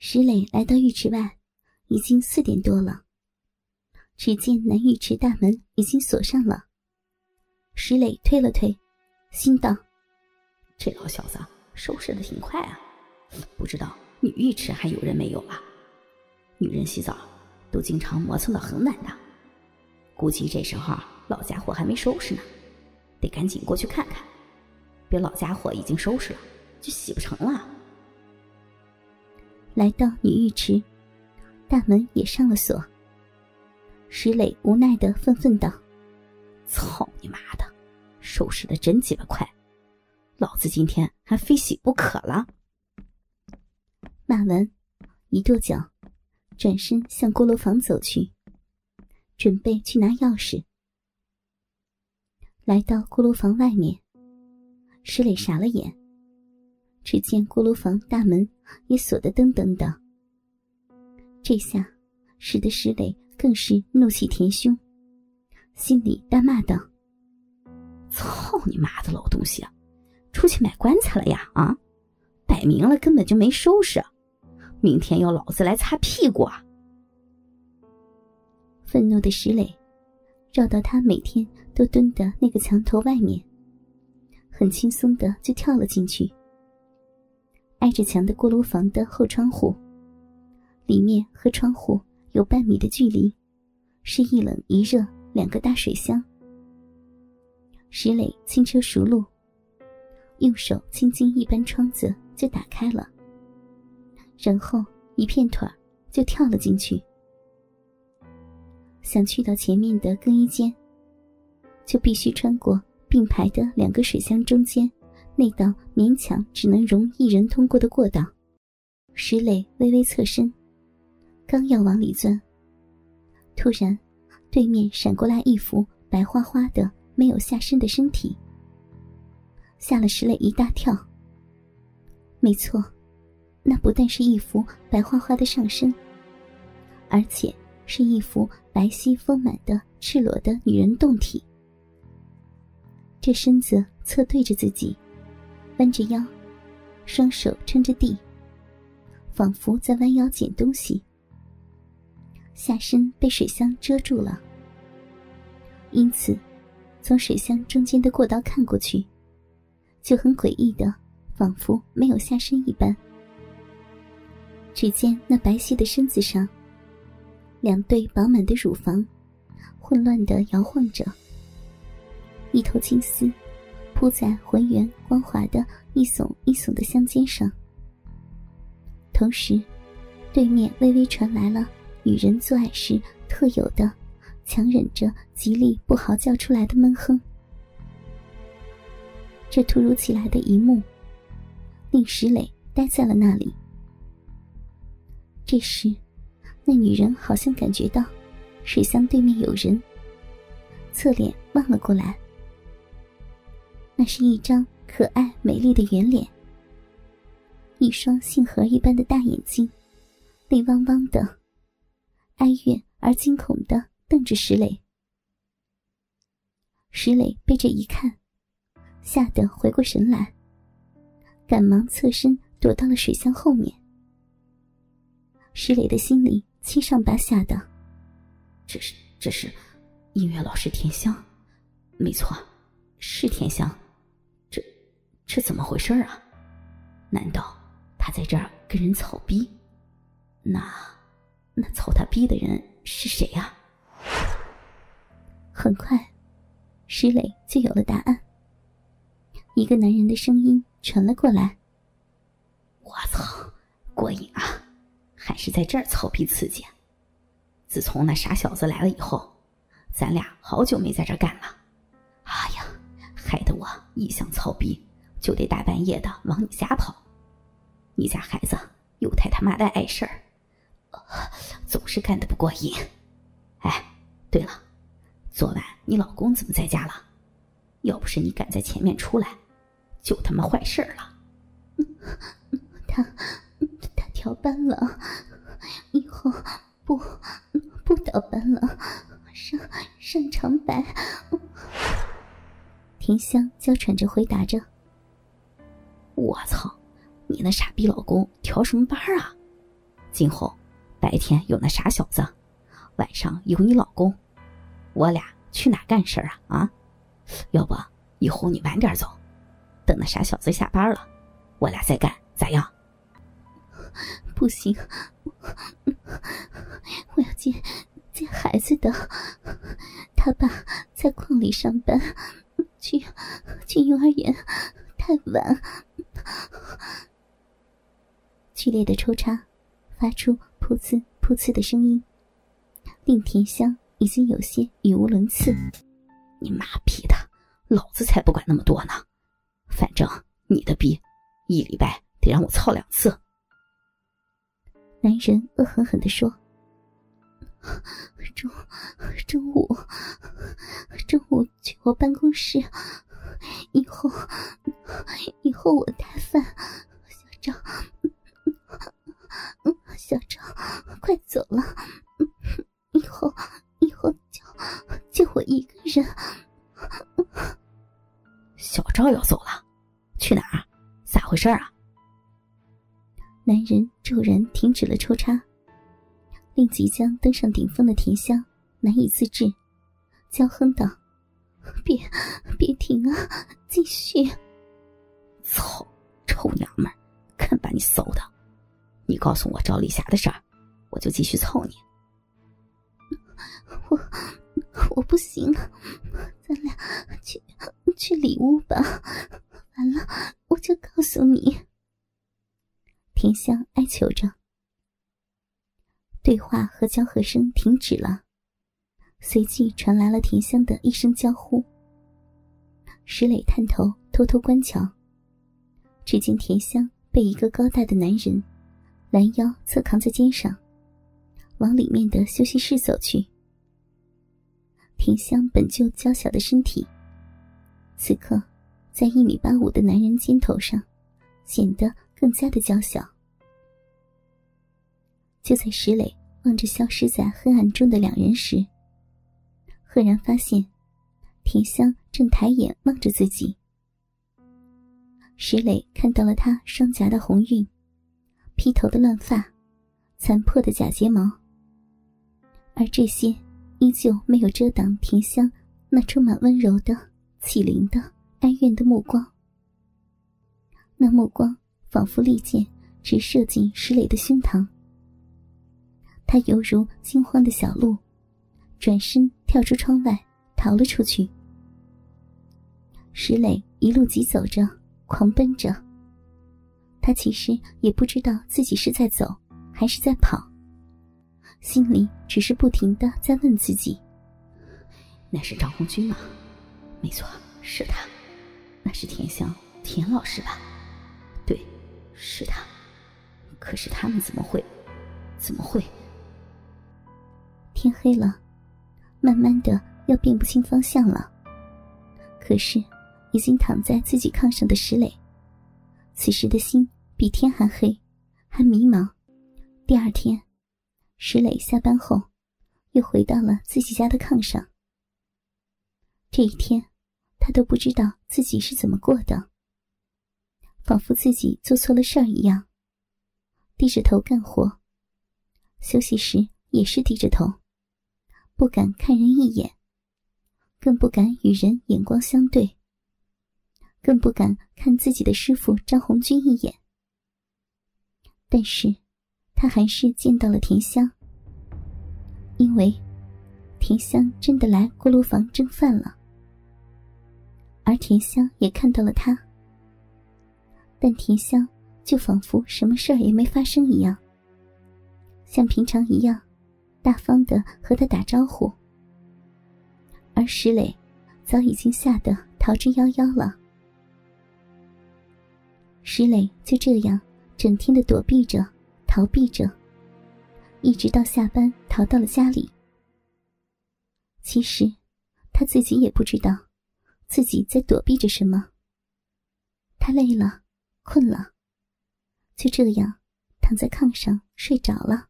石磊来到浴池外，已经四点多了。只见男浴池大门已经锁上了。石磊推了推，心道：“这老小子收拾的挺快啊，不知道女浴池还有人没有了？女人洗澡都经常磨蹭到很晚的，估计这时候老家伙还没收拾呢，得赶紧过去看看，别老家伙已经收拾了就洗不成了。”来到女浴池，大门也上了锁。石磊无奈的愤愤道：“操你妈的，收拾的真鸡巴快，老子今天还非洗不可了。”骂完，一跺脚，转身向锅炉房走去，准备去拿钥匙。来到锅炉房外面，石磊傻了眼，只见锅炉房大门也锁得噔噔的。这下，使得石磊。更是怒气填胸，心里大骂道：“操你妈的老东西啊！出去买棺材了呀？啊，摆明了根本就没收拾，明天要老子来擦屁股啊！”愤怒的石磊绕到他每天都蹲的那个墙头外面，很轻松的就跳了进去。挨着墙的锅炉房的后窗户，里面和窗户。有半米的距离，是一冷一热两个大水箱。石磊轻车熟路，用手轻轻一扳窗子就打开了，然后一片腿就跳了进去。想去到前面的更衣间，就必须穿过并排的两个水箱中间那道勉强只能容一人通过的过道。石磊微微侧身。刚要往里钻，突然，对面闪过来一幅白花花的、没有下身的身体，吓了石磊一大跳。没错，那不但是一幅白花花的上身，而且是一幅白皙丰满的赤裸的女人胴体。这身子侧对着自己，弯着腰，双手撑着地，仿佛在弯腰捡东西。下身被水箱遮住了，因此，从水箱中间的过道看过去，就很诡异的，仿佛没有下身一般。只见那白皙的身子上，两对饱满的乳房，混乱的摇晃着，一头青丝铺在浑圆光滑的一耸一耸的香肩上，同时，对面微微传来了。女人做爱时特有的、强忍着极力不嚎叫出来的闷哼。这突如其来的一幕，令石磊呆在了那里。这时，那女人好像感觉到水箱对面有人，侧脸望了过来。那是一张可爱美丽的圆脸，一双杏核一般的大眼睛，泪汪汪的。哀怨而惊恐的瞪着石磊，石磊被这一看，吓得回过神来，赶忙侧身躲到了水箱后面。石磊的心里七上八下的，这是这是音乐老师田香，没错，是田香，这怎么回事啊？难道他在这儿跟人草逼？那？那操他逼的人是谁呀？很快，石磊就有了答案。一个男人的声音传了过来：“我操，过瘾啊！还是在这儿操逼刺激。自从那傻小子来了以后，咱俩好久没在这干了。哎呀，害得我一想操逼，就得大半夜的往你家跑。你家孩子又太他妈的碍事儿。”总是干的不过瘾。哎，对了，昨晚你老公怎么在家了？要不是你赶在前面出来，就他妈坏事了。他他调班了，以后不不倒班了，上上长白。田香娇喘着回答着：“我操，你那傻逼老公调什么班啊？”今后白天有那傻小子，晚上有你老公，我俩去哪干事啊？啊？要不以后你晚点走，等那傻小子下班了，我俩再干，咋样？不行，我要接接孩子的。他爸在矿里上班，去去幼儿园太晚。剧烈的抽插发出噗呲噗呲的声音，令田香已经有些语无伦次。你妈逼的，老子才不管那么多呢！反正你的逼，一礼拜得让我操两次。男人恶狠狠地说：“中中午，中午去我办公室，以后以后我带饭。小张，小张，快走了，以后以后就就我一个人。小赵要走了，去哪儿？咋回事啊？”男人骤然停止了抽插，令即将登上顶峰的田香难以自制，娇哼道：“别，别停啊，继续！”把你骚的！你告诉我赵丽霞的事儿，我就继续操你。我我不行了，咱俩去去里屋吧。完了，我就告诉你。田香哀求着，对话和交合声停止了，随即传来了田香的一声娇呼。石磊探头偷偷观瞧，只见田香被一个高大的男人拦腰侧扛在肩上，往里面的休息室走去。田香本就娇小的身体，此刻在一米八五的男人肩头上，显得。更加的娇小。就在石磊望着消失在黑暗中的两人时，赫然发现田香正抬眼望着自己。石磊看到了她双颊的红晕，披头的乱发，残破的假睫毛，而这些依旧没有遮挡田香那充满温柔的、起灵的、哀怨的目光。那目光。仿佛利箭直射进石磊的胸膛，他犹如惊慌的小鹿，转身跳出窗外逃了出去。石磊一路疾走着，狂奔着。他其实也不知道自己是在走还是在跑，心里只是不停的在问自己：“那是张红军吗？没错，是他。那是田香，田老师吧？”对是他，可是他们怎么会？怎么会？天黑了，慢慢的要辨不清方向了。可是，已经躺在自己炕上的石磊，此时的心比天还黑，还迷茫。第二天，石磊下班后，又回到了自己家的炕上。这一天，他都不知道自己是怎么过的。仿佛自己做错了事儿一样，低着头干活。休息时也是低着头，不敢看人一眼，更不敢与人眼光相对，更不敢看自己的师傅张红军一眼。但是，他还是见到了田香，因为田香真的来锅炉房蒸饭了，而田香也看到了他。但田香就仿佛什么事儿也没发生一样，像平常一样，大方的和他打招呼。而石磊早已经吓得逃之夭夭了。石磊就这样整天的躲避着、逃避着，一直到下班逃到了家里。其实他自己也不知道自己在躲避着什么。他累了。困了，就这样躺在炕上睡着了。